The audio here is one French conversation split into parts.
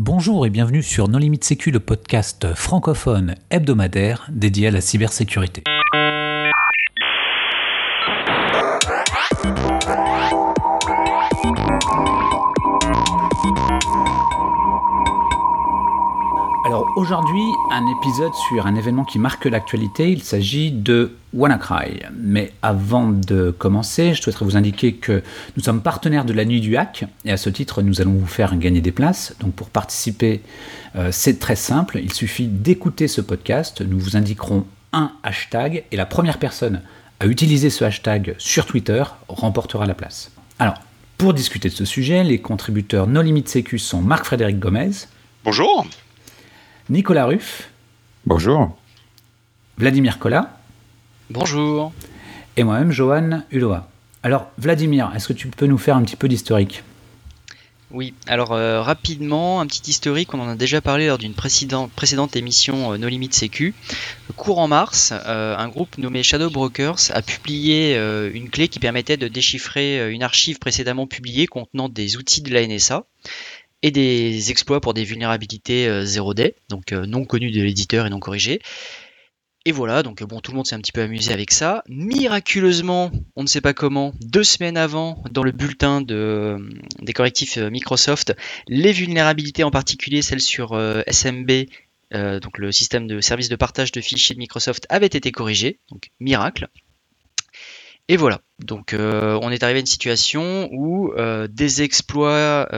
Bonjour et bienvenue sur Non Limite Sécu, le podcast francophone hebdomadaire dédié à la cybersécurité. Aujourd'hui, un épisode sur un événement qui marque l'actualité, il s'agit de WannaCry. Mais avant de commencer, je souhaiterais vous indiquer que nous sommes partenaires de la Nuit du Hack, et à ce titre, nous allons vous faire gagner des places. Donc pour participer, euh, c'est très simple, il suffit d'écouter ce podcast, nous vous indiquerons un hashtag, et la première personne à utiliser ce hashtag sur Twitter remportera la place. Alors, pour discuter de ce sujet, les contributeurs No Limit Sécu sont Marc-Frédéric Gomez. Bonjour. Nicolas Ruff. Bonjour. Vladimir Collat. Bonjour. Et moi-même, Johan Uloa. Alors, Vladimir, est-ce que tu peux nous faire un petit peu d'historique? Oui, alors euh, rapidement, un petit historique, on en a déjà parlé lors d'une précédente, émission euh, No Limit Sécu. Courant mars, euh, un groupe nommé Shadow Brokers a publié une clé qui permettait de déchiffrer une archive précédemment publiée contenant des outils de la NSA et des exploits pour des vulnérabilités 0D, donc non connues de l'éditeur et non corrigées. Et voilà, donc bon, tout le monde s'est un petit peu amusé avec ça. Miraculeusement, on ne sait pas comment, deux semaines avant, dans le bulletin de, des correctifs Microsoft, les vulnérabilités, en particulier celles sur SMB, donc le système de service de partage de fichiers de Microsoft, avaient été corrigées. Donc miracle. Et voilà, donc on est arrivé à une situation où des exploits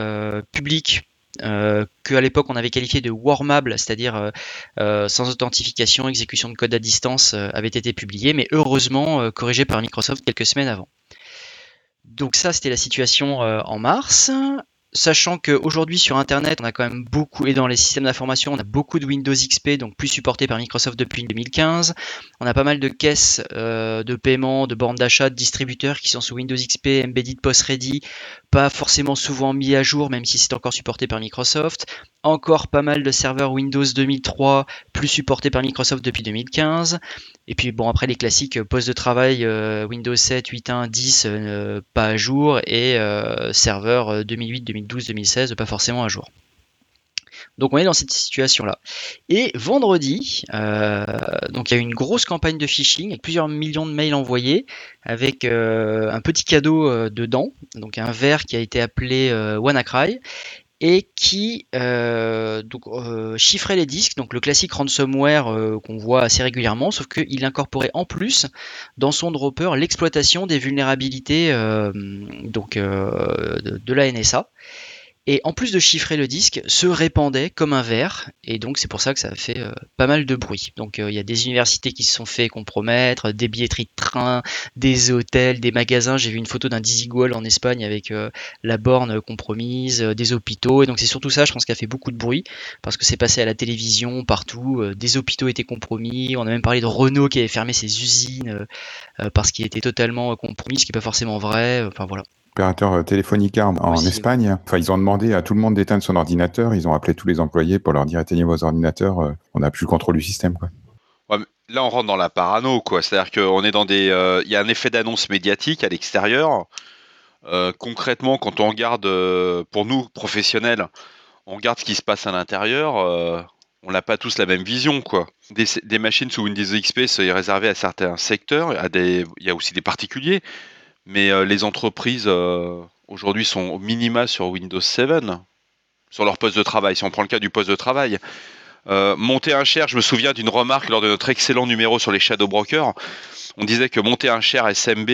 publics euh, qu'à l'époque on avait qualifié de warmable, c'est-à-dire euh, euh, sans authentification, exécution de code à distance, avait été publié, mais heureusement corrigé par Microsoft quelques semaines avant. Donc ça, c'était la situation en mars sachant qu'aujourd'hui sur Internet, on a quand même beaucoup, et dans les systèmes d'information, on a beaucoup de Windows XP, donc plus supporté par Microsoft depuis 2015. On a pas mal de caisses euh, de paiement, de bornes d'achat, de distributeurs qui sont sous Windows XP, Embedded Post Ready, pas forcément souvent mis à jour, même si c'est encore supporté par Microsoft. Encore pas mal de serveurs Windows 2003, plus supportés par Microsoft depuis 2015. Et puis bon, après les classiques euh, postes de travail euh, Windows 7, 8.1, 10, pas à jour, et serveurs 2008, 2009 2012-2016, pas forcément à jour. Donc on est dans cette situation-là. Et vendredi, euh, donc il y a eu une grosse campagne de phishing avec plusieurs millions de mails envoyés, avec euh, un petit cadeau euh, dedans, donc un verre qui a été appelé WannaCry et qui donc, chiffrait les disques, donc le classique ransomware qu'on voit assez régulièrement, sauf qu'il incorporait en plus dans son dropper l'exploitation des vulnérabilités donc, de, la NSA et en plus de chiffrer le disque, se répandait comme un verre, et donc c'est pour ça que ça a fait euh, pas mal de bruit. Donc euh, il y a des universités qui se sont fait compromettre, des billetteries de train, des hôtels, des magasins. J'ai vu une photo d'un Dizigual en Espagne avec euh, la borne compromise, des hôpitaux, et donc c'est surtout ça, je pense, qui a fait beaucoup de bruit, parce que c'est passé à la télévision partout, des hôpitaux étaient compromis, on a même parlé de Renault qui avait fermé ses usines parce qu'il était totalement compromis, ce qui n'est pas forcément vrai, enfin voilà opérateur euh, Telefonica en, Espagne. Enfin, ils ont demandé à tout le monde d'éteindre son ordinateur. Ils ont appelé tous les employés pour leur dire éteignez vos ordinateurs. Euh, on n'a plus le contrôle du système. Quoi. là, on rentre dans la parano, quoi. C'est-à-dire qu'on est dans des. Euh, il y a un effet d'annonce médiatique à l'extérieur. concrètement, quand on regarde, pour nous professionnels, on regarde ce qui se passe à l'intérieur. on n'a pas tous la même vision, quoi. Des, machines sous Windows XP sont réservées à certains secteurs. Il y a aussi des particuliers. Mais euh, les entreprises euh, aujourd'hui sont au minima sur Windows 7, sur leur poste de travail. Si on prend le cas du poste de travail, euh, monter un share, je me souviens d'une remarque lors de notre excellent numéro sur les shadow brokers. On disait que monter un share SMB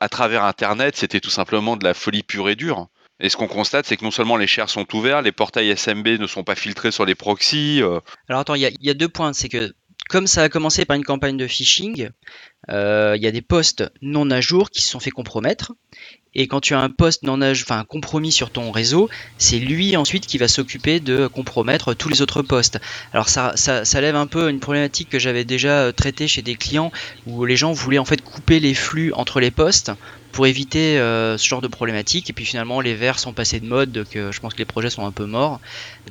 à travers Internet, c'était tout simplement de la folie pure et dure. Et ce qu'on constate, c'est que non seulement les shares sont ouverts, les portails SMB ne sont pas filtrés sur les proxys. Alors attends, il y, y, a deux points. C'est que comme ça a commencé par une campagne de phishing, euh, il y a des postes non à jour qui se sont fait compromettre. Et quand tu as un poste non à jour, enfin compromis sur ton réseau, c'est lui ensuite qui va s'occuper de compromettre tous les autres postes. Alors ça, ça, ça lève un peu une problématique que j'avais déjà euh, traitée chez des clients où les gens voulaient en fait couper les flux entre les postes pour éviter euh, ce genre de problématique. Et puis finalement, les verts sont passés de mode, donc je pense que les projets sont un peu morts.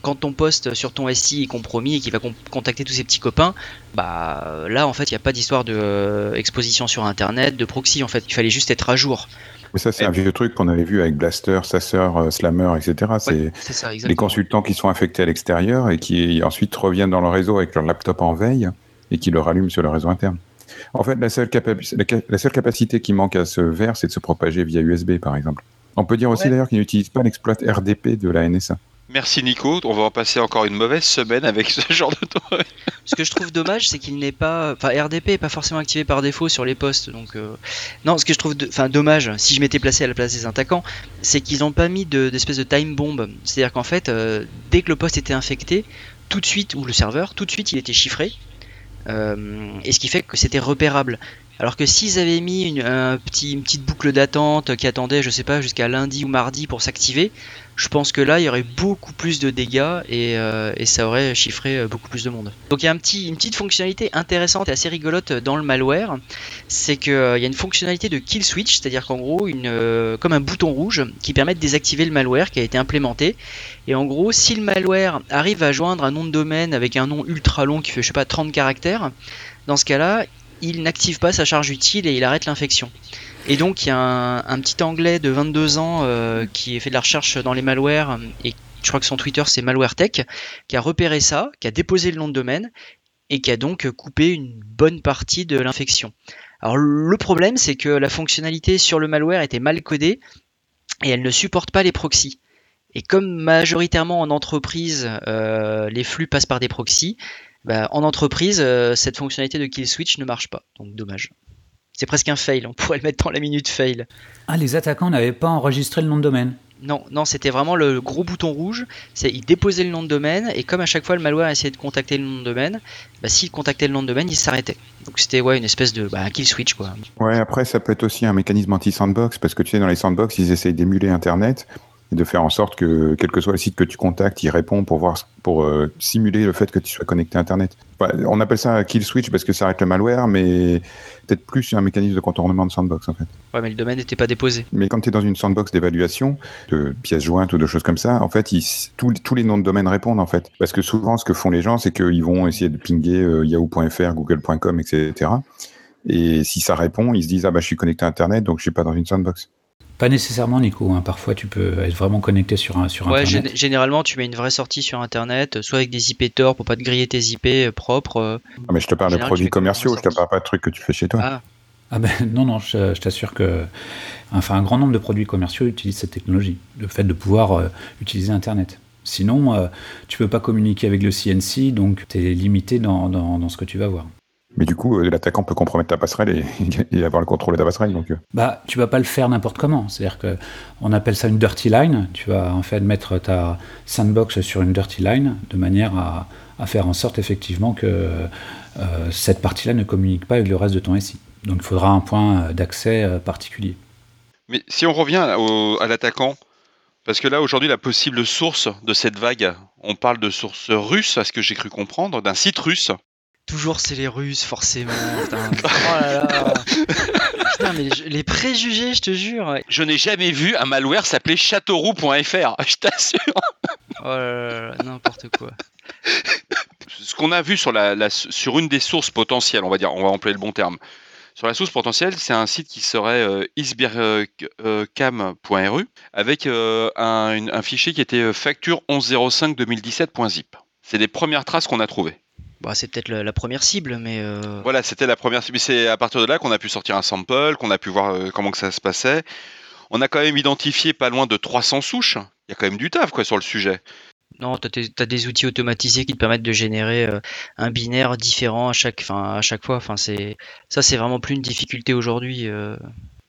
Quand ton poste sur ton SI est compromis et qu'il va contacter tous ses petits copains, bah là en fait, il n'y a pas d'histoire de exposition sur Internet, de proxy. En fait, il fallait juste être à jour. Mais ça, c'est un vieux truc qu'on avait vu avec Blaster, Sasser, euh, Slammer, etc. Ouais, c'est ça, les consultants qui sont affectés à l'extérieur et qui ensuite reviennent dans le réseau avec leur laptop en veille et qui le rallument sur le réseau interne. En fait, la seule, capa- la ca- la seule capacité qui manque à ce verre, c'est de se propager via USB, par exemple. On peut dire aussi Ouais. d'ailleurs qu'ils n'utilisent pas l'exploit RDP de la NSA. Merci Nico, on va en passer encore une mauvaise semaine avec ce genre de. Ce que je trouve dommage, c'est qu'il n'est pas. Enfin, RDP est pas forcément activé par défaut sur les postes. Donc, euh, non, ce que je trouve. de- Enfin, dommage, si je m'étais placé à la place des attaquants, c'est qu'ils n'ont pas mis de- d'espèce de, time bomb. C'est-à-dire qu'en fait, euh, dès que le poste était infecté, tout de suite, ou le serveur, tout de suite, il était chiffré. Euh, et ce qui fait que c'était repérable. Alors que s'ils avaient mis une, un petit, une petite boucle d'attente qui attendait, je sais pas, jusqu'à lundi ou mardi pour s'activer, je pense que là, il y aurait beaucoup plus de dégâts et, euh, ça aurait chiffré euh, beaucoup plus de monde. Donc il y a une petite fonctionnalité intéressante et assez rigolote dans le malware, c'est qu'il y a une fonctionnalité de kill switch, c'est-à-dire qu'en gros, une, euh, comme un bouton rouge qui permet de désactiver le malware qui a été implémenté. Et en gros, si le malware arrive à joindre un nom de domaine avec un nom ultra long qui fait, je sais pas, 30 caractères, dans ce cas-là, il n'active pas sa charge utile et il arrête l'infection. Et donc il y a un, petit anglais de 22 ans euh, qui fait de la recherche dans les malwares et je crois que son Twitter c'est MalwareTech qui a repéré ça, qui a déposé le nom de domaine et qui a donc coupé une bonne partie de l'infection. Alors le problème c'est que la fonctionnalité sur le malware était mal codée et elle ne supporte pas les proxys. Et comme majoritairement en entreprise euh, les flux passent par des proxys, bah, en entreprise euh, cette fonctionnalité de kill switch ne marche pas. Donc dommage. C'est presque un fail, on pourrait le mettre dans la minute fail. Ah, les attaquants n'avaient pas enregistré le nom de domaine. Non, non, c'était vraiment le gros bouton rouge. C'est il déposait le nom de domaine et comme à chaque fois le malware essayait de contacter le nom de domaine, bah, s'il contactait le nom de domaine, il s'arrêtait. Donc c'était ouais une espèce de bah, un kill switch quoi. Ouais, après, ça peut être aussi un mécanisme anti-sandbox, parce que tu sais, dans les sandbox, ils essayent d'émuler Internet et de faire en sorte que, quel que soit le site que tu contactes, il répond pour voir, pour euh, simuler le fait que tu sois connecté à Internet. Enfin, on appelle ça kill switch parce que ça arrête le malware, mais peut-être plus un mécanisme de contournement de sandbox, en fait. Ouais, mais le domaine n'était pas déposé. Mais quand tu es dans une sandbox d'évaluation, de pièces jointes ou de choses comme ça, en fait, ils- tous, tous les noms de domaine répondent, en fait. Parce que souvent, ce que font les gens, c'est qu'ils vont essayer de pinguer euh, yahoo.fr, google.com, etc. Et si ça répond, ils se disent, ah bah, je suis connecté à Internet, donc je suis pas dans une sandbox. Pas nécessairement, Nico. hein. Parfois, tu peux être vraiment connecté sur, un, sur Ouais, Internet. gén- généralement tu mets une vraie sortie sur internet, soit avec des IP Tor pour pas te griller tes IP euh, propres. euh. Ah, mais je te parle de général, produits commerciaux, je te parle pas de trucs que tu fais chez toi. Ah, Ah ben non, non, je, je t'assure que enfin, un grand nombre de produits commerciaux utilisent cette technologie, le fait de pouvoir euh, utiliser Internet. Sinon, euh, tu peux pas communiquer avec le CNC, donc tu es limité dans, dans, dans ce que tu vas voir. Mais du coup, euh, l'attaquant peut compromettre ta passerelle et, et avoir le contrôle de ta passerelle. Donc, euh, Bah, tu vas pas le faire n'importe comment. C'est-à-dire que on appelle ça une dirty line. Tu vas en fait mettre ta sandbox sur une dirty line de manière à, à faire en sorte effectivement que euh, cette partie-là ne communique pas avec le reste de ton SI. Donc il faudra un point d'accès particulier. Mais si on revient au- à l'attaquant, parce que là aujourd'hui la possible source de cette vague, on parle de source russe, à ce que j'ai cru comprendre, d'un site russe. Toujours c'est les Russes forcément. Putain, oh là là. Putain, mais je- les préjugés, je te jure. Je n'ai jamais vu un malware s'appeler châteauroux.fr, je t'assure. Oh là là n'importe quoi. Ce qu'on a vu sur, la, la- sur une des sources potentielles, on va dire, on va employer le bon terme. Sur la source potentielle, c'est un site qui serait euh, isbircam.ru avec euh, un, une- un fichier qui était euh, facture 1105-2017.zip. C'est les premières traces qu'on a trouvées. Bah, c'est peut-être la, la première cible, mais euh, Voilà, c'était la première. Mais c'est à partir de là qu'on a pu sortir un sample, qu'on a pu voir euh, comment que ça se passait. On a quand même identifié pas loin de 300 souches. Il y a quand même du taf quoi sur le sujet. non, t'as tes- t'as des outils automatisés qui te permettent de générer euh, un binaire différent à chaque, à chaque fois. Ça, c'est vraiment plus une difficulté aujourd'hui.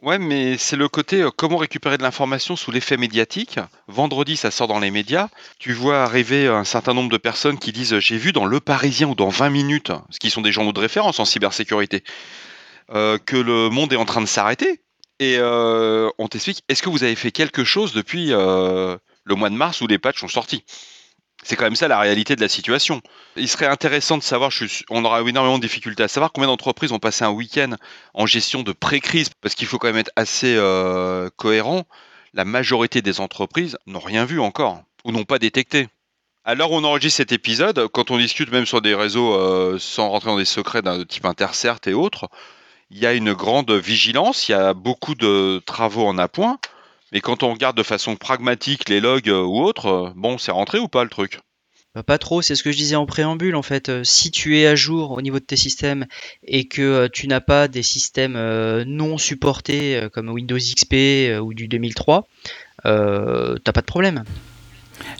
Euh. Ouais, mais c'est le côté euh, comment récupérer de l'information sous l'effet médiatique. Vendredi, ça sort dans les médias. Tu vois arriver un certain nombre de personnes qui disent J'ai vu dans Le Parisien ou dans 20 minutes, ce qui sont des journaux de référence en cybersécurité, euh, que le monde est en train de s'arrêter. Et euh, on t'explique Est-ce que vous avez fait quelque chose depuis euh, le mois de mars où les patchs sont sortis? C'est quand même ça la réalité de la situation. Il serait intéressant de savoir, on aura énormément de difficultés à savoir combien d'entreprises ont passé un week-end en gestion de pré-crise, parce qu'il faut quand même être assez euh, cohérent. La majorité des entreprises n'ont rien vu encore, ou n'ont pas détecté. Où on enregistre cet épisode, quand on discute même sur des réseaux euh, sans rentrer dans des secrets d'un type Intercert et autres, il y a une grande vigilance, il y a beaucoup de travaux en appoint. Mais quand on regarde de façon pragmatique les logs euh, ou autres, euh, bon, c'est rentré ou pas le truc? Bah, Pas trop, c'est ce que je disais en préambule en fait. Euh, Si tu es à jour au niveau de tes systèmes et que euh, tu n'as pas des systèmes euh, non supportés euh, comme Windows XP euh, ou du 2003, euh, t'as pas de problème.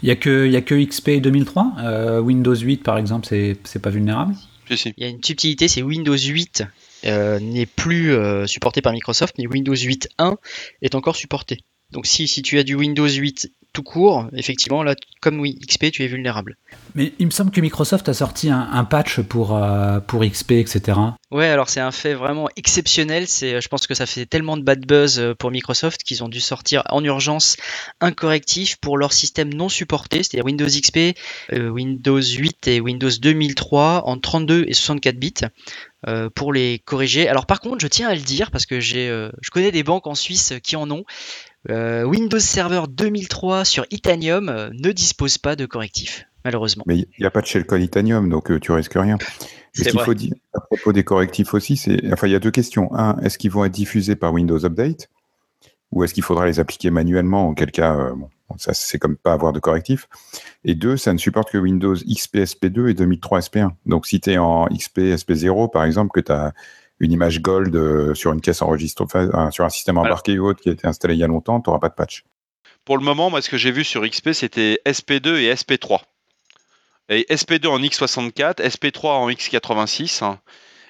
Il n'y a, que- il y a que XP 2003. euh, Windows 8, par exemple, c'est c'est pas vulnérable? Si, si. Il y a une subtilité, c'est Windows 8 euh, n'est plus euh, supporté par Microsoft, mais Windows 8.1 est encore supporté. Donc si, si tu as du Windows 8 tout court, effectivement, là, comme oui, XP, tu es vulnérable. Mais il me semble que Microsoft a sorti un, un patch pour, euh, pour XP, etc. Ouais, alors c'est un fait vraiment exceptionnel. C'est, je pense que ça fait tellement de bad buzz euh, pour Microsoft qu'ils ont dû sortir en urgence un correctif pour leur système non supporté, c'est-à-dire Windows XP, euh, Windows 8 et Windows 2003 en 32 et 64 bits. euh, pour les corriger. Alors par contre, je tiens à le dire parce que j'ai, euh, je connais des banques en Suisse qui en ont. Euh, Windows Server 2003 sur Itanium euh, ne dispose pas de correctif, malheureusement. Mais il n'y a pas de shell code Itanium, donc euh, tu risques rien. Ce qu'il faut dire à propos des correctifs aussi, c'est. Enfin, il y a deux questions. Un, est-ce qu'ils vont être diffusés par Windows Update? Ou est-ce qu'il faudra les appliquer manuellement? Auquel cas, euh, bon, ça, c'est comme pas avoir de correctif. Et deux, ça ne supporte que Windows XP SP2 et 2003 SP1. Donc, si tu es en XP SP0, par exemple, que tu as une image Gold euh, sur une caisse enregistrée, sur un système embarqué ou autre qui a été installé il y a longtemps, tu n'auras pas de patch. Pour le moment, moi, ce que j'ai vu sur XP, c'était SP2 et SP3. Et SP2 en X64, SP3 en X86. hein.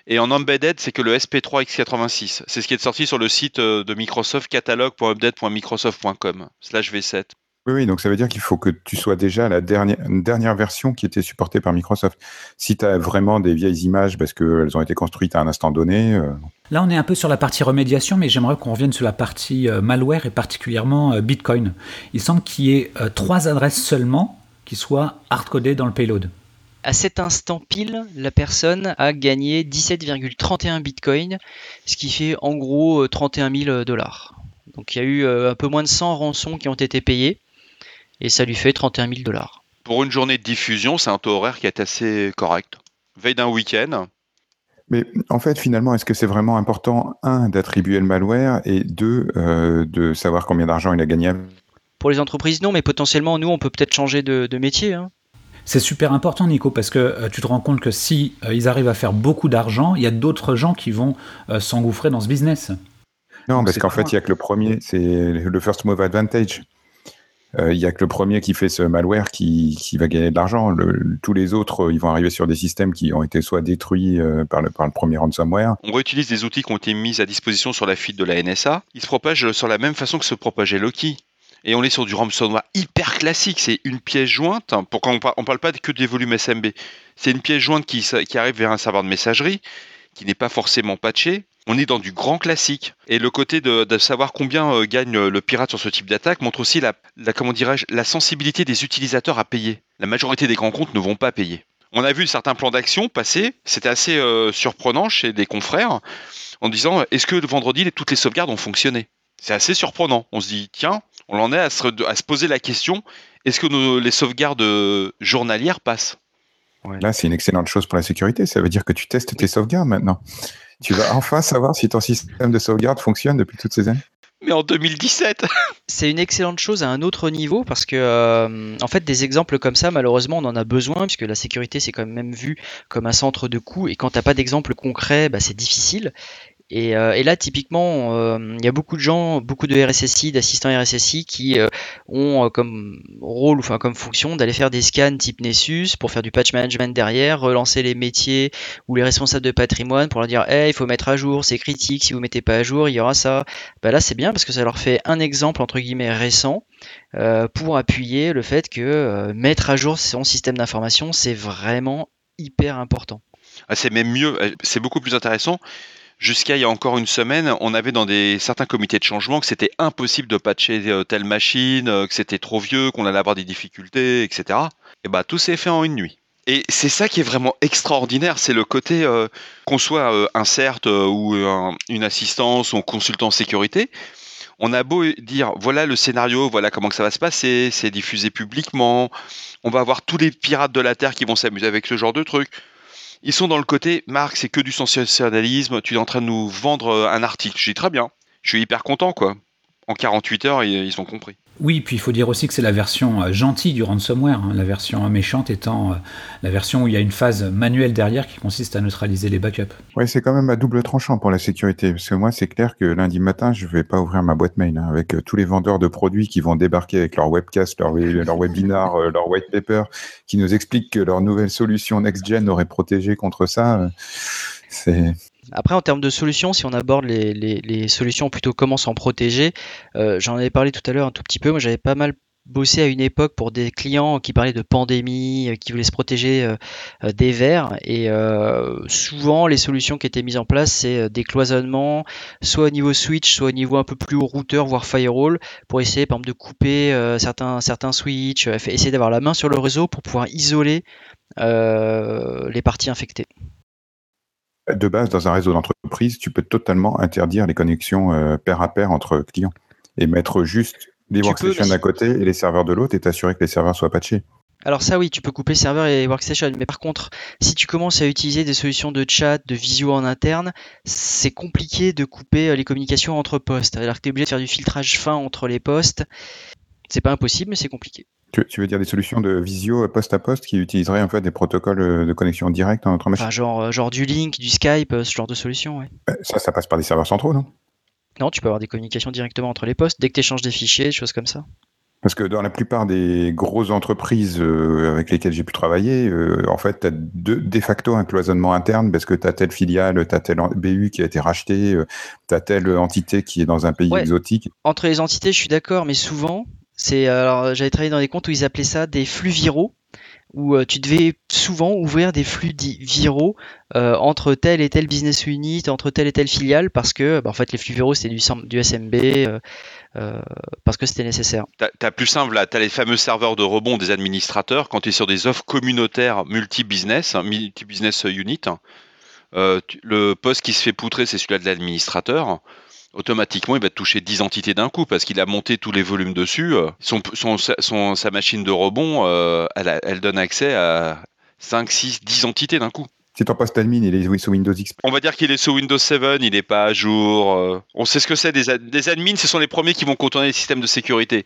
Et en embedded, c'est que le SP3 X86. C'est ce qui est sorti sur le site euh, de Microsoft catalogue.update.microsoft.com slash V7. Oui, oui, donc ça veut dire qu'il faut que tu sois déjà la dernière, version qui était supportée par Microsoft. Si tu as vraiment des vieilles images parce qu'elles ont été construites à un instant donné, euh, Là, on est un peu sur la partie remédiation, mais j'aimerais qu'on revienne sur la partie euh, malware et particulièrement euh, Bitcoin. Il semble qu'il y ait euh, trois adresses seulement qui soient hardcodées dans le payload. À cet instant pile, la personne a gagné 17,31 bitcoins, ce qui fait en gros euh, 31 000 dollars. Donc il y a eu un peu moins de 100 rançons qui ont été payées, et ça lui fait 31 000 dollars. Pour une journée de diffusion, c'est un taux horaire qui est assez correct. Veille d'un week-end, Mais en fait, finalement, est-ce que c'est vraiment important, un, d'attribuer le malware et deux, euh, de savoir combien d'argent il a gagné Pour les entreprises, non, mais potentiellement, nous, on peut peut-être changer de, de métier. hein. C'est super important, Nico, parce que euh, tu te rends compte que si euh, ils arrivent à faire beaucoup d'argent, il y a d'autres gens qui vont euh, s'engouffrer dans ce business. Non, Donc, parce qu'en fait, il y a que le premier, c'est le first move advantage. Euh, Il y a que le premier qui fait ce malware qui, va gagner de l'argent. Tous les autres, euh, ils vont arriver sur des systèmes qui ont été soit détruits euh, par, le, premier ransomware. on réutilise des outils qui ont été mis à disposition sur la fuite de la NSA. Ils se propagent sur la même façon que se propageait Loki. Et on est sur du ransomware hyper classique. C'est une pièce jointe. hein, Pour quand on, on parle pas que des volumes SMB. C'est une pièce jointe qui, qui arrive vers un serveur de messagerie, qui n'est pas forcément patché. On est dans du grand classique. Et le côté de, de savoir combien euh, gagne euh, le pirate sur ce type d'attaque montre aussi la, la- comment dirais-je, la sensibilité des utilisateurs à payer. La majorité des grands comptes ne vont pas payer. On a vu certains plans d'action passer. C'était assez euh, surprenant chez des confrères en disant est-ce que le vendredi les- toutes les sauvegardes ont fonctionné? C'est assez surprenant. On se dit tiens, on en est à se, à se poser la question est-ce que nos- les sauvegardes journalières passent? Là, c'est une excellente chose pour la sécurité. Ça veut dire que tu testes tes sauvegardes maintenant. Tu vas enfin savoir si ton système de sauvegarde fonctionne depuis toutes ces années. Mais en 2017 C'est une excellente chose à un autre niveau parce que, euh, en fait, des exemples comme ça, malheureusement, on en a besoin puisque la sécurité, c'est quand même vu comme un centre de coût et quand t'as pas d'exemple concret, bah, c'est difficile. Et, euh, et là, typiquement, euh, il y a beaucoup de gens, beaucoup de RSSI, d'assistants RSSI qui euh, ont euh, comme rôle, enfin comme fonction, d'aller faire des scans type Nessus pour faire du patch management derrière, relancer les métiers ou les responsables de patrimoine pour leur dire, hey, il faut mettre à jour, c'est critique, si vous mettez pas à jour, il y aura ça. Bah là, c'est bien parce que ça leur fait un exemple entre guillemets récent euh, pour appuyer le fait que euh, mettre à jour son système d'information, c'est vraiment hyper important. Ah, c'est même mieux, euh, c'est beaucoup plus intéressant. Jusqu'à il y a encore une semaine, on avait dans certains comités de changement que c'était impossible de patcher euh, telle machine, euh, que c'était trop vieux, qu'on allait avoir des difficultés, etc. Et bah tout s'est fait en une nuit. Et c'est ça qui est vraiment extraordinaire, c'est le côté euh, qu'on soit un CERT ou un- une assistance ou consultant sécurité, on a beau dire voilà le scénario, voilà comment que ça va se passer, c'est diffusé publiquement, on va avoir tous les pirates de la Terre qui vont s'amuser avec ce genre de truc. Ils sont dans le côté, Marc, c'est que du sensationnalisme, tu es en train de nous vendre euh, un article. Je dis très bien, je suis hyper content, quoi. En 48 heures, ils ont compris. Oui, puis il faut dire aussi que c'est la version euh, gentille du ransomware, hein. la version méchante étant euh, la version où il y a une phase manuelle derrière qui consiste à neutraliser les backups. Oui, c'est quand même à double tranchant pour la sécurité, parce que moi c'est clair que lundi matin je vais pas ouvrir ma boîte mail hein, avec euh, tous les vendeurs de produits qui vont débarquer avec leur webcast, leur, leur webinar, leur white paper, qui nous expliquent que leur nouvelle solution next-gen aurait protégé contre ça. c'est après, en termes de solutions, si on aborde les, solutions plutôt comment s'en protéger, euh, j'en avais parlé tout à l'heure un tout petit peu. Moi, j'avais pas mal bossé à une époque pour des clients qui parlaient de pandémie, euh, qui voulaient se protéger euh, des vers. Et souvent, les solutions qui étaient mises en place, c'est des cloisonnements, soit au niveau switch, soit au niveau un peu plus haut routeur, voire firewall, pour essayer, par exemple, de couper certains, certains switches, essayer d'avoir la main sur le réseau pour pouvoir isoler les parties infectées de base, dans un réseau d'entreprise, tu peux totalement interdire les connexions euh, pair à pair entre clients et mettre juste les workstations d'un côté et les serveurs de l'autre et t'assurer que les serveurs soient patchés. Alors ça oui, tu peux couper serveur et workstation, mais par contre, si tu commences à utiliser des solutions de chat, de visio en interne, c'est compliqué de couper euh, les communications entre postes. Alors que tu es obligé de faire du filtrage fin entre les postes. C'est pas impossible, mais c'est compliqué. Tu, veux dire des solutions de visio poste à poste qui utiliseraient en fait des protocoles euh, de connexion directe entre machines? Genre, euh, genre du Link, du Skype, euh, ce genre de solution, ouais. Ça, ça passe par des serveurs centraux, non? Non, tu peux avoir des communications directement entre les postes dès que tu échanges des fichiers, des choses comme ça. Parce que dans la plupart des grosses entreprises avec lesquelles j'ai pu travailler, en fait, tu as de, facto un cloisonnement interne parce que tu as telle filiale, tu as telle BU qui a été rachetée, tu as telle entité qui est dans un pays exotique. Entre les entités, je suis d'accord, mais souvent, c'est alors j'avais travaillé dans des comptes où ils appelaient ça des flux viraux où euh, tu devais souvent ouvrir des flux viraux euh, entre telle et telle business unit, entre telle et telle filiale, parce que bah, en fait les flux viraux c'était du, SMB, euh, parce que c'était nécessaire. Tu as, plus simple là, tu as les fameux serveurs de rebond des administrateurs quand tu es sur des offres communautaires multi-business, multi-business unit. le poste qui se fait poutrer, c'est celui-là de l'administrateur automatiquement, il va toucher 10 entités d'un coup parce qu'il a monté tous les volumes dessus. Euh, son, sa machine de rebond, euh, elle, donne accès à 5, 6, 10 entités d'un coup. Si ton poste admin, il est sous Windows XP. On va dire qu'il est sous Windows 7, il n'est pas à jour. Euh. On sait ce que c'est. Des, des admins, ce sont les premiers qui vont contourner les systèmes de sécurité.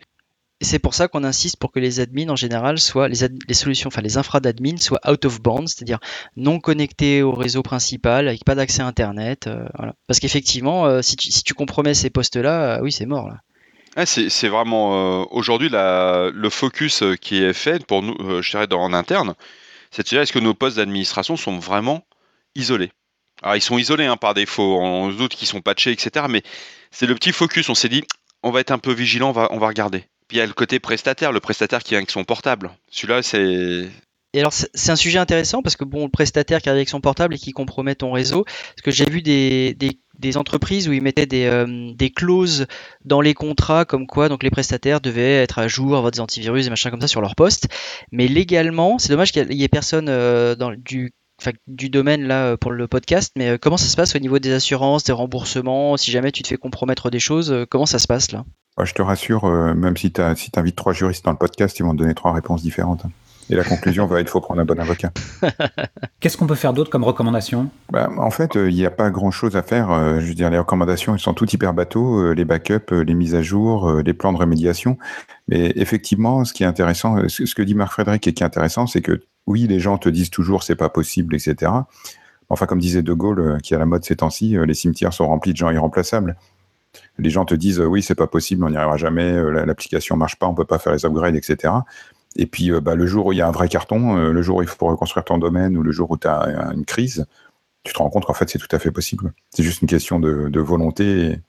C'est pour ça qu'on insiste pour que les admins en général soient les, solutions, enfin les infra d'admin soient out of bounds, c'est-à-dire non connectés au réseau principal, avec pas d'accès internet. Euh, Parce qu'effectivement, euh, si, tu, compromets ces postes-là, euh, oui, c'est mort là. c'est vraiment aujourd'hui le focus qui est fait pour nous, je dirais, en interne, c'est de dire est-ce que nos postes d'administration sont vraiment isolés? Alors ils sont isolés hein, par défaut, on doute qu'ils sont patchés, etc. Mais c'est le petit focus. On s'est dit, on va être un peu vigilant, on va regarder. Puis il y a le côté prestataire, le prestataire qui vient avec son portable. Celui-là, c'est. Alors c'est un sujet intéressant parce que bon, le prestataire qui arrive avec son portable et qui compromet ton réseau, parce que j'ai vu des, entreprises où ils mettaient des, euh, des clauses dans les contrats comme quoi donc les prestataires devaient être à jour, avoir des antivirus et machin comme ça sur leur poste. Mais légalement, c'est dommage qu'il y ait personne euh, du du domaine là pour le podcast, mais euh, comment ça se passe au niveau des assurances, des remboursements, si jamais tu te fais compromettre des choses, comment ça se passe là? Je te rassure, euh, même si tu si invites trois juristes dans le podcast, ils vont te donner trois réponses différentes. Et la conclusion va être il faut prendre un bon avocat. Qu'est-ce qu'on peut faire d'autre comme recommandation? Bah, En fait, euh, il n'y a pas grand-chose à faire. Euh, je veux dire, les recommandations, elles sont toutes hyper bateaux. les backups, les mises à jour, les plans de rémédiation. Mais effectivement, ce qui est intéressant, ce que dit Marc Frédéric et qui est intéressant, c'est que oui, les gens te disent toujours c'est pas possible, etc. Enfin, comme disait De Gaulle, qui est à la mode ces temps-ci, les cimetières sont remplis de gens irremplaçables les gens te disent oui, c'est pas possible, on n'y arrivera jamais, euh, l'application marche pas, on peut pas faire les upgrades, etc. Et puis euh, bah, le jour où il y a un vrai carton, euh, le jour où il faut reconstruire ton domaine ou le jour où tu as une crise, tu te rends compte qu'en fait c'est tout à fait possible. C'est juste une question de, volonté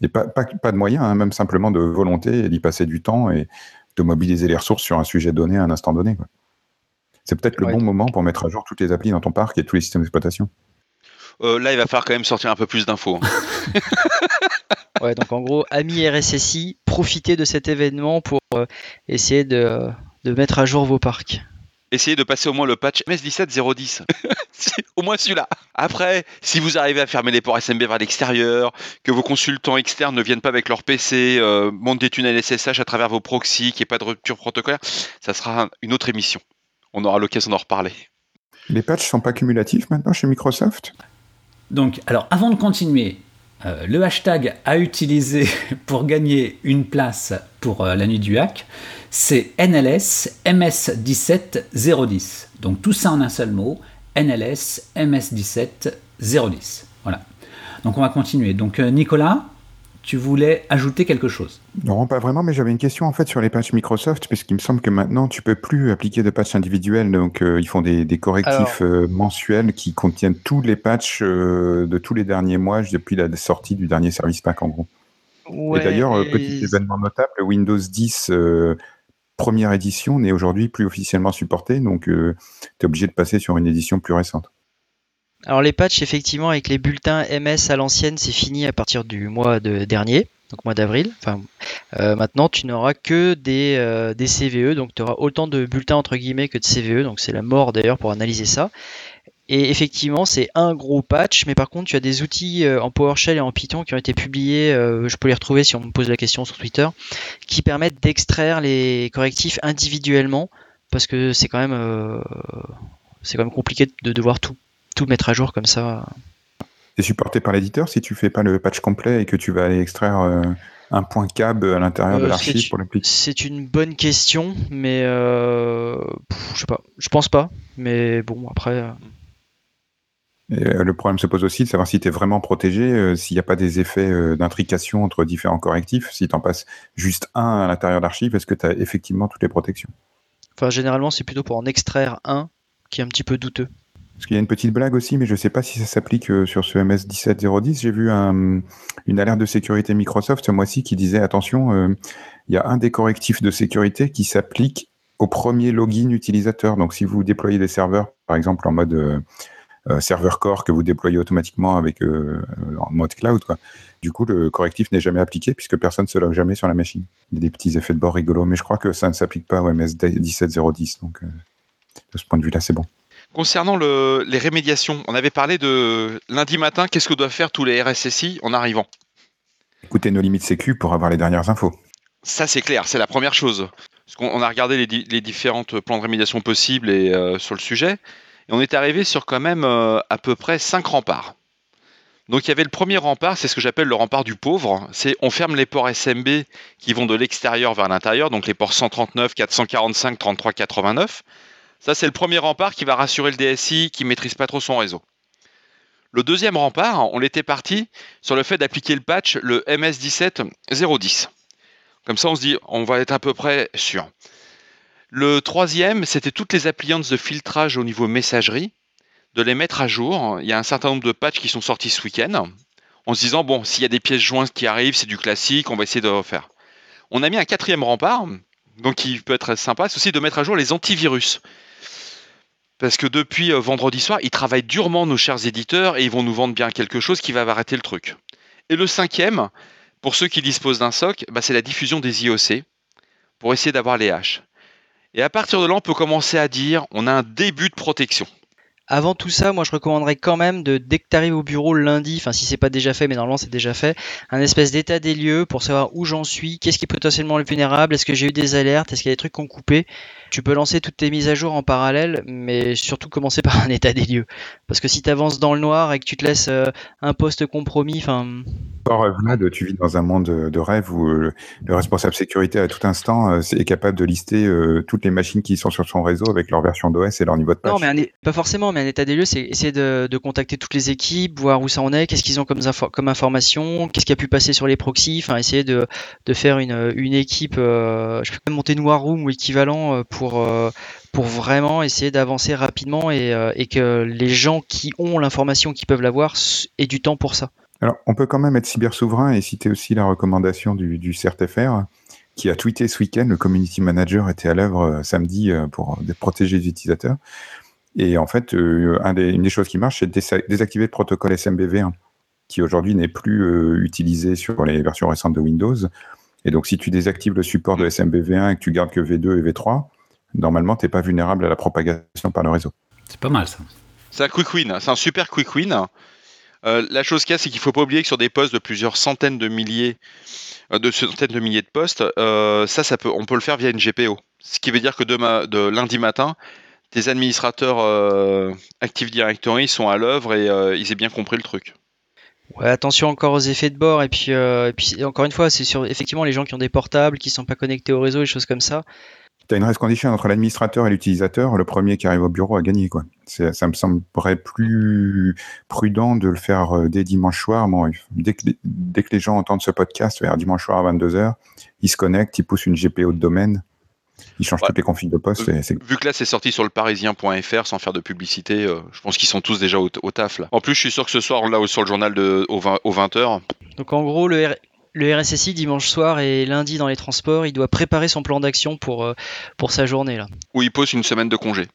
et, pas, de moyens, hein, même simplement de volonté et d'y passer du temps et de mobiliser les ressources sur un sujet donné à un instant donné. C'est peut-être le bon moment pour mettre à jour toutes les applis dans ton parc et tous les systèmes d'exploitation. Là, il va falloir quand même sortir un peu plus d'infos. Ouais, donc en gros, amis RSSI, profitez de cet événement pour euh, essayer de, mettre à jour vos parcs. Essayez de passer au moins le patch MS17010. au moins celui-là. Après, si vous arrivez à fermer les ports SMB vers l'extérieur, que vos consultants externes ne viennent pas avec leur PC, euh, montent des tunnels SSH à travers vos proxys, qu'il n'y ait pas de rupture protocolaire, ça sera une autre émission. On aura l'occasion d'en reparler. Les patchs sont pas cumulatifs maintenant chez Microsoft? Donc, alors avant de continuer, euh, le hashtag à utiliser pour gagner une place pour euh, la nuit du hack, c'est NLS MS17 010. Donc tout ça en un seul mot, NLS MS17 010. Voilà. Donc on va continuer. Donc euh, Nicolas, tu voulais ajouter quelque chose Non, pas vraiment, mais j'avais une question en fait sur les patchs Microsoft, puisqu'il me semble que maintenant tu peux plus appliquer de patchs individuels, donc euh, ils font des, des correctifs euh, mensuels qui contiennent tous les patchs euh, de tous les derniers mois depuis la sortie du dernier service pack en gros. Ouais, et d'ailleurs, et- petit événement notable, Windows 10 euh, première édition n'est aujourd'hui plus officiellement supporté, donc tu es obligé de passer sur une édition plus récente. Alors les patchs, effectivement, avec les bulletins MS à l'ancienne, c'est fini à partir du mois de dernier, donc mois d'avril. Euh, maintenant, tu n'auras que des, euh, CVE, donc tu auras autant de bulletins entre guillemets que de CVE, donc c'est la mort d'ailleurs pour analyser ça. Et effectivement, c'est un gros patch, mais par contre, tu as des outils euh, en PowerShell et en Python qui ont été publiés, je peux les retrouver si on me pose la question sur Twitter, qui permettent d'extraire les correctifs individuellement, parce que c'est quand même, c'est quand même compliqué de devoir tout, tout mettre à jour comme ça. C'est supporté par l'éditeur si tu fais pas le patch complet et que tu vas aller extraire euh, un point cab à l'intérieur de Euh, l'archive c'est- pour l'appliquer. C'est une bonne question, mais euh, pff, je sais pas, je pense pas, mais bon après. Et, le problème se pose aussi de savoir si tu es vraiment protégé, euh, s'il n'y a pas des effets euh, d'intrication entre différents correctifs. Si tu en passes juste un à l'intérieur de l'archive, est-ce que tu as effectivement toutes les protections? Enfin, généralement, c'est plutôt pour en extraire un qui est un petit peu douteux. Parce qu'il y a une petite blague aussi, mais je ne sais pas si ça s'applique euh, sur ce MS 17010. J'ai vu un- une alerte de sécurité Microsoft ce mois-ci qui disait attention, euh, il y a un des correctifs de sécurité qui s'applique au premier login utilisateur. Donc si vous déployez des serveurs, par exemple en mode euh, serveur core que vous déployez automatiquement avec en mode cloud, du coup le correctif n'est jamais appliqué puisque personne ne se logue jamais sur la machine. Il y a des petits effets de bord rigolos, mais je crois que ça ne s'applique pas au MS 17010. Donc de ce point de vue-là, c'est bon. Concernant le- les rémédiations, on avait parlé de lundi matin, qu'est-ce que doivent faire tous les RSSI en arrivant? Écoutez nos limites sécu pour avoir les dernières infos. Ça, c'est clair, c'est la première chose. Parce qu'on on a regardé les, di- les différentes plans de rémédiation possibles et, euh, sur le sujet, et on est arrivé sur quand même euh, à peu près 5 remparts. Donc il y avait le premier rempart, c'est ce que j'appelle le rempart du pauvre, c'est on ferme les ports SMB qui vont de l'extérieur vers l'intérieur, donc les ports 139, 445, 33, 89. Ça, c'est le premier rempart qui va rassurer le DSI qui maîtrise pas trop son réseau. Le deuxième rempart, on était parti sur le fait d'appliquer le patch, le MS17 010. Comme ça, on se dit, on va être à peu près sûr. Le troisième, c'était toutes les appliances de filtrage au niveau messagerie, de les mettre à jour. Il y a un certain nombre de patchs qui sont sortis ce week-end, en se disant, bon, s'il y a des pièces jointes qui arrivent, c'est du classique, on va essayer de refaire. On a mis un quatrième rempart, donc qui peut être sympa, c'est aussi de mettre à jour les antivirus. Parce que depuis euh, vendredi soir, ils travaillent durement, nos chers éditeurs, et ils vont nous vendre bien quelque chose qui va arrêter le truc. Et le cinquième, pour ceux qui disposent d'un SOC, bah, c'est la diffusion des IOC, pour essayer d'avoir les haches. Et à partir de là, on peut commencer à dire, on a un début de protection. Avant tout ça, moi je recommanderais quand même de dès que tu arrives au bureau le lundi, enfin si c'est pas déjà fait, mais normalement c'est déjà fait, un espèce d'état des lieux pour savoir où j'en suis, qu'est-ce qui est potentiellement le vulnérable, est-ce que j'ai eu des alertes, est-ce qu'il y a des trucs qui ont coupé. Tu peux lancer toutes tes mises à jour en parallèle, mais surtout commencer par un état des lieux. Parce que si tu avances dans le noir et que tu te laisses euh, un poste compromis, enfin Or, euh, Vlad, tu vis dans un monde de rêve où euh, le responsable sécurité à tout instant est capable de lister toutes les machines qui sont sur son réseau avec leur version d'OS et leur niveau de patch. Non, mais un pas forcément, mais un état des lieux, c'est essayer de, contacter toutes les équipes, voir où ça en est, qu'est-ce qu'ils ont comme, info- comme information, qu'est-ce qui a pu passer sur les proxys, enfin essayer de, faire une, équipe, euh, je peux même monter war room ou équivalent euh, pour, euh, pour vraiment essayer d'avancer rapidement et, euh, et que les gens qui ont l'information, qui peuvent l'avoir, aient du temps pour ça. Alors, on peut quand même être cyber souverain et citer aussi la recommandation du, du CRTFR qui a tweeté ce week-end. Le community manager était à l'œuvre samedi pour protéger les utilisateurs. Et en fait, euh, un des- une des choses qui marche, c'est de désa- désactiver le protocole SMBV1, qui aujourd'hui n'est plus euh, utilisé sur les versions récentes de Windows. Et donc, si tu désactives le support de SMBV1 et que tu gardes que V2 et V3, normalement, tu n'es pas vulnérable à la propagation par le réseau. C'est pas mal ça. C'est un quick win, c'est un super quick win. Euh, la chose qu'il y a, c'est qu'il ne faut pas oublier que sur des postes de plusieurs centaines de milliers, euh, de centaines de milliers de postes, euh, ça, ça peut, on peut le faire via une GPO. Ce qui veut dire que demain, de lundi matin, tes administrateurs euh, Active Directory sont à l'œuvre et euh, ils aient bien compris le truc. Ouais, attention encore aux effets de bord et puis, euh, et puis encore une fois, c'est sur effectivement les gens qui ont des portables, qui sont pas connectés au réseau, et choses comme ça. Tu as une race condition entre l'administrateur et l'utilisateur. Le premier qui arrive au bureau a gagné. Quoi. C'est- Ça me semblerait plus prudent de le faire euh, dès dimanche soir. Bon, dès, que, les- dès que les gens entendent ce podcast, vers dimanche soir à 22h, ils se connectent, ils poussent une GPO de domaine, ils changent Ouais. toutes les configs de poste. et c'est- Vu que là c'est sorti sur le parisien.fr sans faire de publicité, euh, je pense qu'ils sont tous déjà au, au taf là. En plus, je suis sûr que ce soir, là sur le journal de, au 20, aux 20h, Donc en gros, le, R- le RSSI dimanche soir et lundi dans les transports, il doit préparer son plan d'action pour, euh, pour sa journée là. où ils posent une semaine de congé.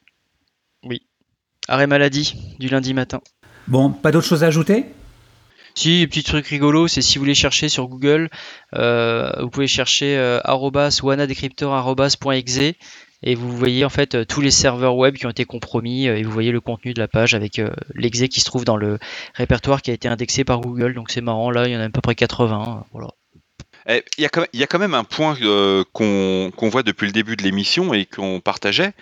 Arrêt maladie du lundi matin. Bon, pas d'autre chose à ajouter? Si, petit truc rigolo, c'est si vous voulez chercher sur Google, euh, vous pouvez chercher euh, et vous voyez en fait euh, tous les serveurs web qui ont été compromis euh, et vous voyez le contenu de la page avec l'exe qui se trouve dans le répertoire qui a été indexé par Google. Donc c'est marrant, là il y en a à peu près 80. euh, Voilà. Eh, Il y, a quand même- un point qu'on qu'on voit depuis le début de l'émission et qu'on partageait,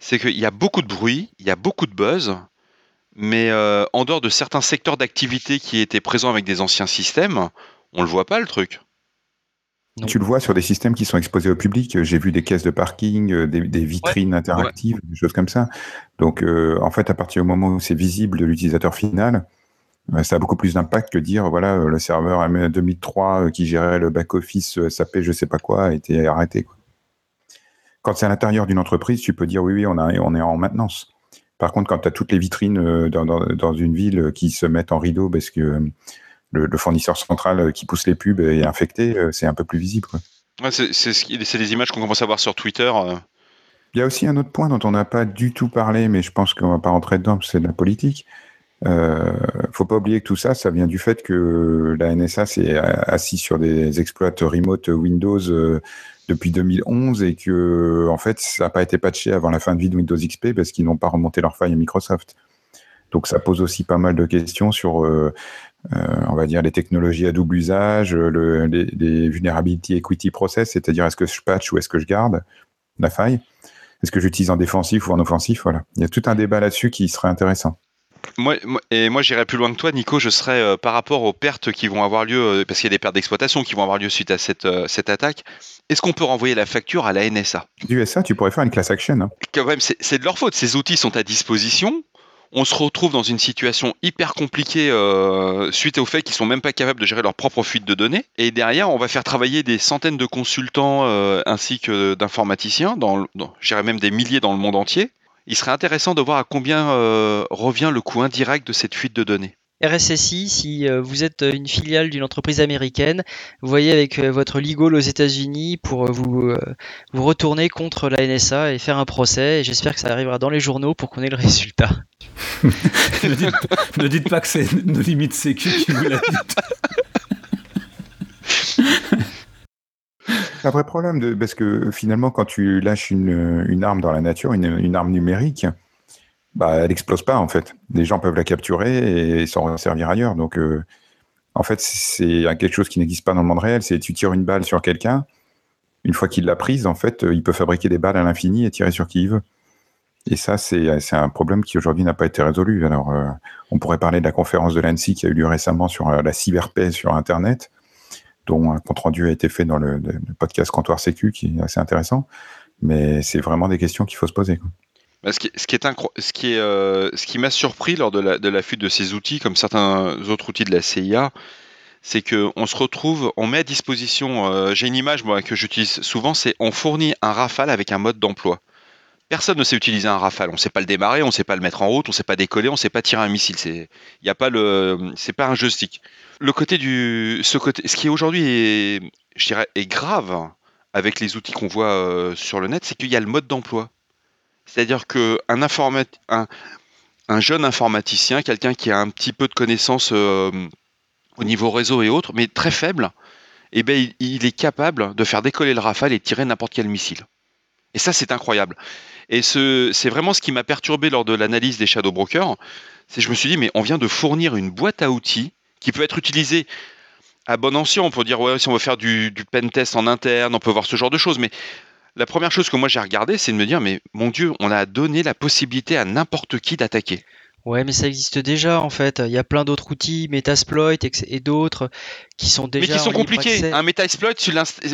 c'est qu'il y a beaucoup de bruit, il y a beaucoup de buzz, mais euh, en dehors de certains secteurs d'activité qui étaient présents avec des anciens systèmes, on le voit pas le truc. Non. Tu le vois sur des systèmes qui sont exposés au public. J'ai vu des caisses de parking, euh, des, des vitrines interactives, des choses comme ça. Donc, euh, en fait, à partir du moment où c'est visible de l'utilisateur final, ça a beaucoup plus d'impact que dire, voilà, le serveur M 2003 euh, qui gérait le back-office euh, SAP, je sais pas quoi, a été arrêté. quoi. Quand c'est à l'intérieur d'une entreprise, tu peux dire, oui, oui, on, a, on est en maintenance. Par contre, quand tu as toutes les vitrines euh, dans, dans, dans une ville euh, qui se mettent en rideau parce que euh, le, le fournisseur central qui pousse les pubs est infecté, c'est un peu plus visible. Ouais, c'est des images qu'on commence à voir sur Twitter. Il y a aussi un autre point dont on n'a pas du tout parlé, mais je pense qu'on va pas rentrer dedans, c'est de la politique. Euh, faut pas oublier que tout ça, ça vient du fait que la NSA s'est assis sur des exploits remote Windows euh, depuis 2011 et que en fait, ça n'a pas été patché avant la fin de vie de Windows XP parce qu'ils n'ont pas remonté leurs failles à Microsoft. Donc ça pose aussi pas mal de questions sur, euh, euh, on va dire, les technologies à double usage, le, les, les vulnerability equity process, c'est-à-dire est-ce que je patch ou est-ce que je garde la faille? Est-ce que j'utilise en défensif ou en offensif? Voilà. Il y a tout un débat là-dessus qui serait intéressant. Moi, et moi, j'irais plus loin que toi, Nico. Je serais euh, par rapport aux pertes qui vont avoir lieu, euh, parce qu'il y a des pertes d'exploitation qui vont avoir lieu suite à cette, euh, cette attaque. Est-ce qu'on peut renvoyer la facture à la NSA Du SA, tu pourrais faire une class action. hein. Quand même, c'est de leur faute. Ces outils sont à disposition. On se retrouve dans une situation hyper compliquée euh, suite au fait qu'ils sont même pas capables de gérer leur propre fuite de données. Et derrière, on va faire travailler des centaines de consultants ainsi que d'informaticiens, dans, dans- je dirais même des milliers dans le monde entier. Il serait intéressant de voir à combien euh, revient le coût indirect de cette fuite de données. RSSI, si euh, vous êtes une filiale d'une entreprise américaine, vous voyez avec euh, votre legal aux États-Unis pour vous, vous retourner contre la NSA et faire un procès. Et j'espère que ça arrivera dans les journaux pour qu'on ait le résultat. ne, dites, ne dites pas que c'est nos limites sécu qui vous l'a dit. C'est un vrai problème parce que finalement, quand tu lâches une, arme dans la nature, une, arme numérique, bah, elle explose pas en fait. Les gens peuvent la capturer et s'en servir ailleurs. Donc, euh, en fait, c'est quelque chose qui n'existe pas dans le monde réel. C'est tu tires une balle sur quelqu'un, une fois qu'il l'a prise, en fait, il peut fabriquer des balles à l'infini et tirer sur qui il veut. Et ça, c'est c'est un problème qui aujourd'hui n'a pas été résolu. Alors, euh, on pourrait parler de la conférence de l'ANSI qui a eu lieu récemment sur euh, la cyberpaix sur Internet dont un compte rendu a été fait dans le, podcast Comptoir Sécu, qui est assez intéressant. Mais c'est vraiment des questions qu'il faut se poser. Bah, Ce qui, est ce euh, ce qui m'a surpris lors de la, fuite de ces outils, comme certains autres outils de la CIA, c'est que on se retrouve, on met à disposition. euh, J'ai une image que j'utilise souvent, c'est on fournit un Rafale avec un mode d'emploi. Personne ne sait utiliser un Rafale. On ne sait pas le démarrer, on ne sait pas le mettre en route, on ne sait pas décoller, on ne sait pas tirer un missile. C'est, y a pas le, c'est pas un joystick. Le côté du, ce côté, ce qui aujourd'hui est, je dirais, est grave avec les outils qu'on voit euh, sur le net, c'est qu'il y a le mode d'emploi. C'est-à-dire que un, un, un jeune informaticien, quelqu'un qui a un petit peu de connaissances euh, au niveau réseau et autres, mais très faible, eh ben, il, est capable de faire décoller le Rafale et tirer n'importe quel missile. Et ça, c'est incroyable. Et ce, c'est vraiment ce qui m'a perturbé lors de l'analyse des Shadow Brokers. C'est je me suis dit, mais on vient de fournir une boîte à outils qui peut être utilisée à bon escient. On peut dire, ouais, si on veut faire du, du pen test en interne, on peut voir ce genre de choses. Mais la première chose que moi j'ai regardé, c'est de me dire, mais mon Dieu, on a donné la possibilité à n'importe qui d'attaquer. Ouais, mais ça existe déjà en fait. Il y a plein d'autres outils, Metasploit et, d'autres qui sont déjà. Mais qui sont compliqués. Un Metasploit,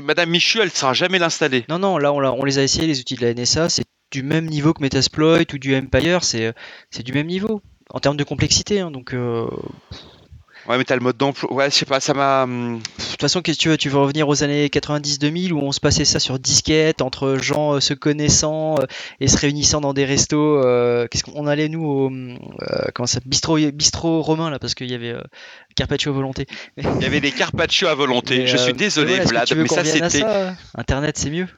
Madame Michu, elle ne sera jamais l'installer. Non, non, là on, on, les a essayés, les outils de la NSA. C'est du même niveau que Metasploit ou du Empire. C'est du même niveau en termes de complexité. Hein, donc. Euh, Ouais, mais t'as le mode d'emploi. Ouais, je sais pas, ça m'a. Hum, de toute façon, qu'est-ce que tu veux Tu veux revenir aux années 90-2000 où on se passait ça sur disquette entre gens euh, se connaissant euh, et se réunissant dans des restos. Euh, qu'est-ce qu'on allait nous au comment ça bistrot bistrot romain là parce qu'il y avait carpaccio à volonté. Il y avait des carpaccio à volonté. je suis désolé, Vlad, mais ça c'était. Internet, c'est mieux.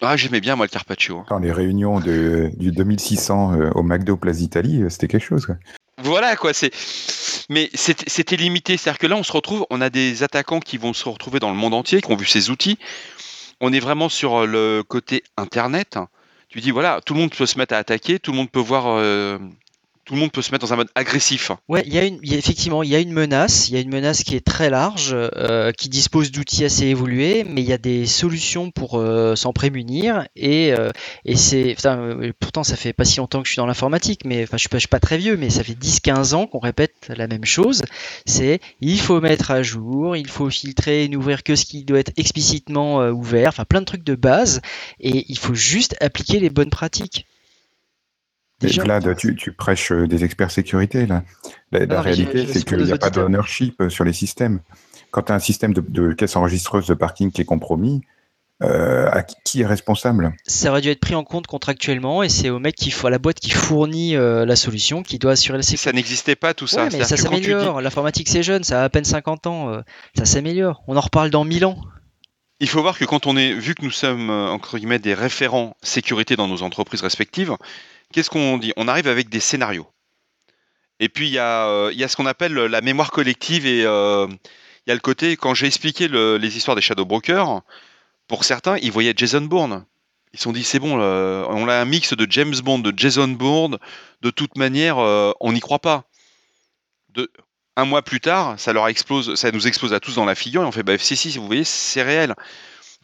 Ah, j'aimais bien moi le carpaccio. Dans les réunions de, du 2600 au McDo Place Italie, c'était quelque chose. Quoi. Voilà quoi, c'est. Mais c'était limité, c'est-à-dire que là on se retrouve, on a des attaquants qui vont se retrouver dans le monde entier, qui ont vu ces outils. On est vraiment sur le côté internet. Tu dis voilà, tout le monde peut se mettre à attaquer, tout le monde peut voir euh, tout le monde peut se mettre dans un mode agressif. Ouais, il y a une, effectivement, il y a une menace, il y a une menace qui est très large, euh, qui dispose d'outils assez évolués, mais il y a des solutions pour euh, s'en prémunir. Et, euh, et c'est, pourtant, ça fait pas si longtemps que je suis dans l'informatique, mais enfin, je suis, suis pas très vieux, mais ça fait 10-15 ans qu'on répète la même chose. C'est, il faut mettre à jour, il faut filtrer n'ouvrir que ce qui doit être explicitement ouvert, enfin, plein de trucs de base, et il faut juste appliquer les bonnes pratiques. Mais Vlad, tu, tu, prêches euh, des experts sécurité, là. La, réalité, c'est qu'il n'y a pas d'ownership euh, sur les systèmes. Quand tu as un système de, caisse enregistreuse de parking qui est compromis, euh, à qui est responsable? Ça aurait dû être pris en compte contractuellement et c'est au mec qui faut à la boîte qui fournit la solution qui doit assurer la sécurité. Ça n'existait pas tout ça. mais ça s'améliore. L'informatique c'est jeune, ça a à peine 50 ans, ça s'améliore. On en reparle dans 1000 ans. Il faut voir que quand on est, vu que nous sommes entre guillemets des référents sécurité dans nos entreprises respectives, qu'est-ce qu'on dit? On arrive avec des scénarios. Et puis il y, a, euh, ce qu'on appelle la mémoire collective et euh, il y a le côté, quand j'ai expliqué les histoires des Shadow Brokers, pour certains, ils voyaient Jason Bourne. Ils se sont dit, c'est bon, on a un mix de James Bond, de Jason Bourne, de toute manière, euh, on n'y croit pas. Un mois plus tard, ça nous explose à tous dans la figure et on fait, bah, si, si, vous voyez, c'est réel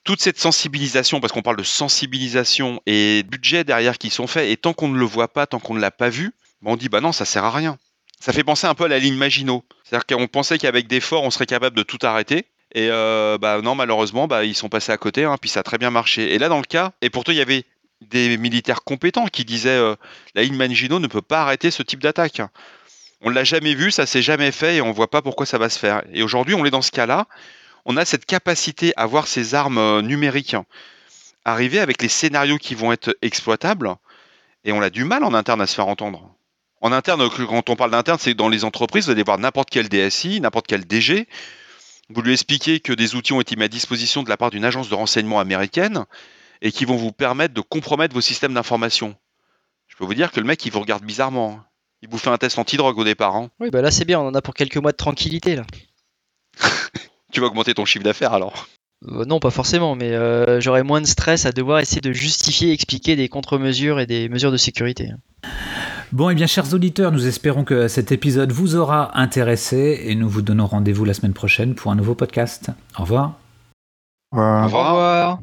toute cette sensibilisation, parce qu'on parle de sensibilisation et budget derrière qui sont faits, et tant qu'on ne le voit pas, tant qu'on ne l'a pas vu, ben, on dit bah non, ça sert à rien. Ça fait penser un peu à la ligne Maginot. C'est-à-dire qu'on pensait qu'avec des forts, on serait capable de tout arrêter. Et euh, bah non, malheureusement, bah, ils sont passés à côté, hein, puis ça a très bien marché. Et là, dans le cas, et pourtant, il y avait des militaires compétents qui disaient euh, la ligne Maginot ne peut pas arrêter ce type d'attaque. On l'a jamais vu, ça s'est jamais fait, et on voit pas pourquoi ça va se faire. Et aujourd'hui, on est dans ce cas-là on a cette capacité à voir ces armes euh, numériques arriver avec les scénarios qui vont être exploitables, et on a du mal en interne à se faire entendre. En interne, quand on parle d'interne, c'est dans les entreprises, vous allez voir n'importe quel DSI, n'importe quel DG, vous lui expliquez que des outils ont été mis à disposition de la part d'une agence de renseignement américaine et qui vont vous permettre de compromettre vos systèmes d'information. Je peux vous dire que le mec, il vous regarde bizarrement. Il vous fait un test anti-drogue au départ. Hein. Oui, bah là c'est bien, on en a pour quelques mois de tranquillité là. tu vas augmenter ton chiffre d'affaires alors euh, non, pas forcément, mais euh, j'aurais moins de stress à devoir essayer de justifier, expliquer des contre-mesures et des mesures de sécurité. Bon, et eh bien, chers auditeurs, nous espérons que cet épisode vous aura intéressé et nous vous donnons rendez-vous la semaine prochaine pour un nouveau podcast. Au revoir. Au revoir. Au revoir.